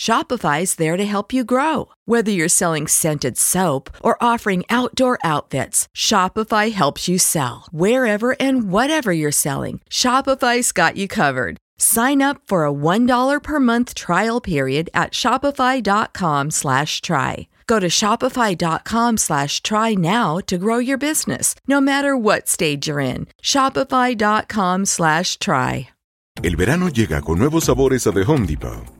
Shopify's there to help you grow. Whether you're selling scented soap or offering outdoor outfits, Shopify helps you sell. Wherever and whatever you're selling, Shopify's got you covered. Sign up for a $1 per month trial period at shopify.com slash try. Go to shopify.com slash try now to grow your business, no matter what stage you're in. Shopify.com slash try. El verano llega con nuevos sabores a The Home Depot.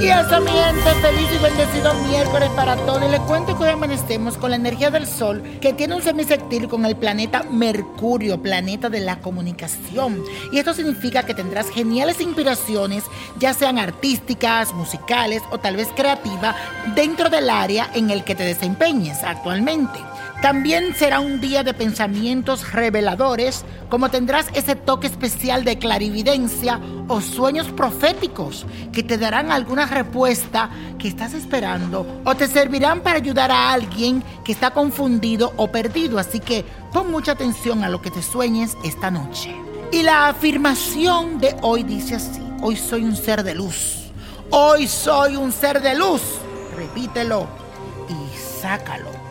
Y eso, mi gente, feliz y bendecido miércoles para todos. Y les cuento que hoy amanecemos con la energía del Sol, que tiene un semisectil con el planeta Mercurio, planeta de la comunicación. Y esto significa que tendrás geniales inspiraciones, ya sean artísticas, musicales o tal vez creativas, dentro del área en el que te desempeñes actualmente. También será un día de pensamientos reveladores, como tendrás ese toque especial de clarividencia o sueños proféticos que te darán alguna respuesta que estás esperando o te servirán para ayudar a alguien que está confundido o perdido. Así que pon mucha atención a lo que te sueñes esta noche. Y la afirmación de hoy dice así, hoy soy un ser de luz. Hoy soy un ser de luz. Repítelo y sácalo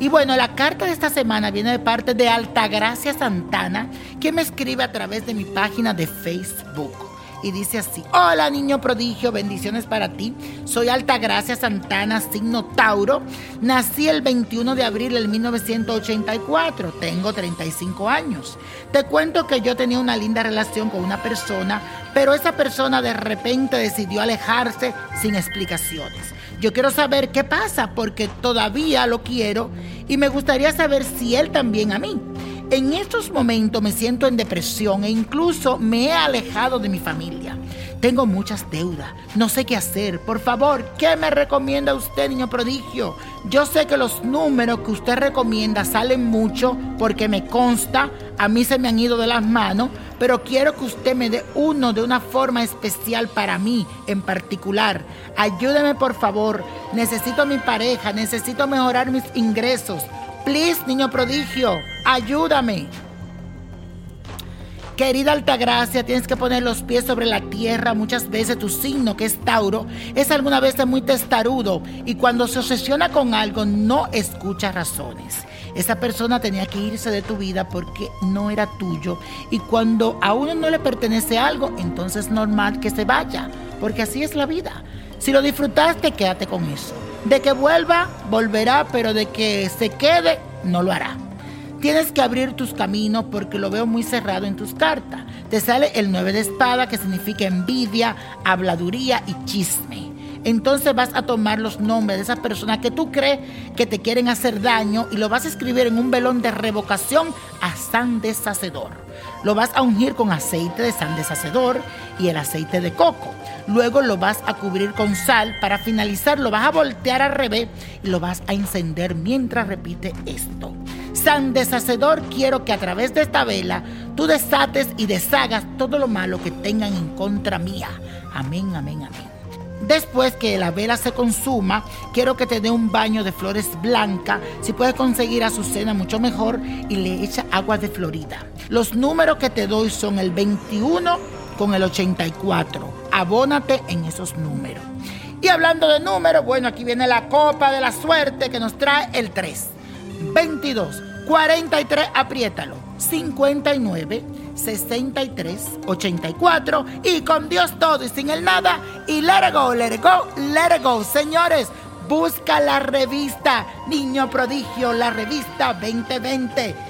y bueno, la carta de esta semana viene de parte de Altagracia Santana, que me escribe a través de mi página de Facebook. Y dice así, hola niño prodigio, bendiciones para ti. Soy Altagracia Santana, signo Tauro. Nací el 21 de abril del 1984, tengo 35 años. Te cuento que yo tenía una linda relación con una persona, pero esa persona de repente decidió alejarse sin explicaciones. Yo quiero saber qué pasa porque todavía lo quiero y me gustaría saber si él también a mí. En estos momentos me siento en depresión e incluso me he alejado de mi familia. Tengo muchas deudas, no sé qué hacer. Por favor, ¿qué me recomienda usted, niño prodigio? Yo sé que los números que usted recomienda salen mucho porque me consta, a mí se me han ido de las manos, pero quiero que usted me dé uno de una forma especial para mí en particular. Ayúdeme por favor, necesito a mi pareja, necesito mejorar mis ingresos. Please, niño prodigio, ayúdame. Querida Altagracia, tienes que poner los pies sobre la tierra. Muchas veces tu signo, que es Tauro, es alguna vez muy testarudo y cuando se obsesiona con algo no escucha razones. Esa persona tenía que irse de tu vida porque no era tuyo y cuando a uno no le pertenece algo, entonces es normal que se vaya, porque así es la vida. Si lo disfrutaste, quédate con eso. De que vuelva, volverá, pero de que se quede, no lo hará. Tienes que abrir tus caminos porque lo veo muy cerrado en tus cartas. Te sale el 9 de espada que significa envidia, habladuría y chisme. Entonces vas a tomar los nombres de esas personas que tú crees que te quieren hacer daño y lo vas a escribir en un velón de revocación a San Deshacedor. Lo vas a ungir con aceite de san deshacedor y el aceite de coco. Luego lo vas a cubrir con sal. Para finalizar lo vas a voltear al revés y lo vas a encender mientras repite esto. San deshacedor, quiero que a través de esta vela tú desates y deshagas todo lo malo que tengan en contra mía. Amén, amén, amén. Después que la vela se consuma, quiero que te dé un baño de flores blancas. Si puedes conseguir azucena, mucho mejor. Y le echa agua de Florida. Los números que te doy son el 21 con el 84. Abónate en esos números. Y hablando de números, bueno, aquí viene la copa de la suerte que nos trae el 3. 22, 43, apriétalo. 59, 63, 84 y con Dios todo y sin el nada y let it go, let go, let it go. Señores, busca la revista Niño Prodigio, la revista 2020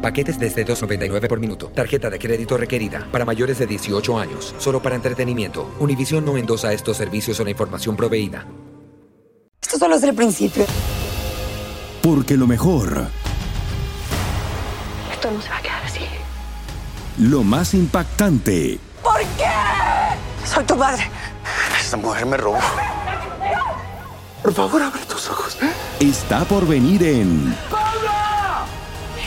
Paquetes desde 2.99 por minuto. Tarjeta de crédito requerida para mayores de 18 años. Solo para entretenimiento. Univision no endosa estos servicios o la información proveída. Esto solo es el principio. Porque lo mejor. Esto no se va a quedar así. Lo más impactante. ¿Por qué? Soy tu padre. Esta mujer me robó. Por favor, abre tus ojos. Está por venir en.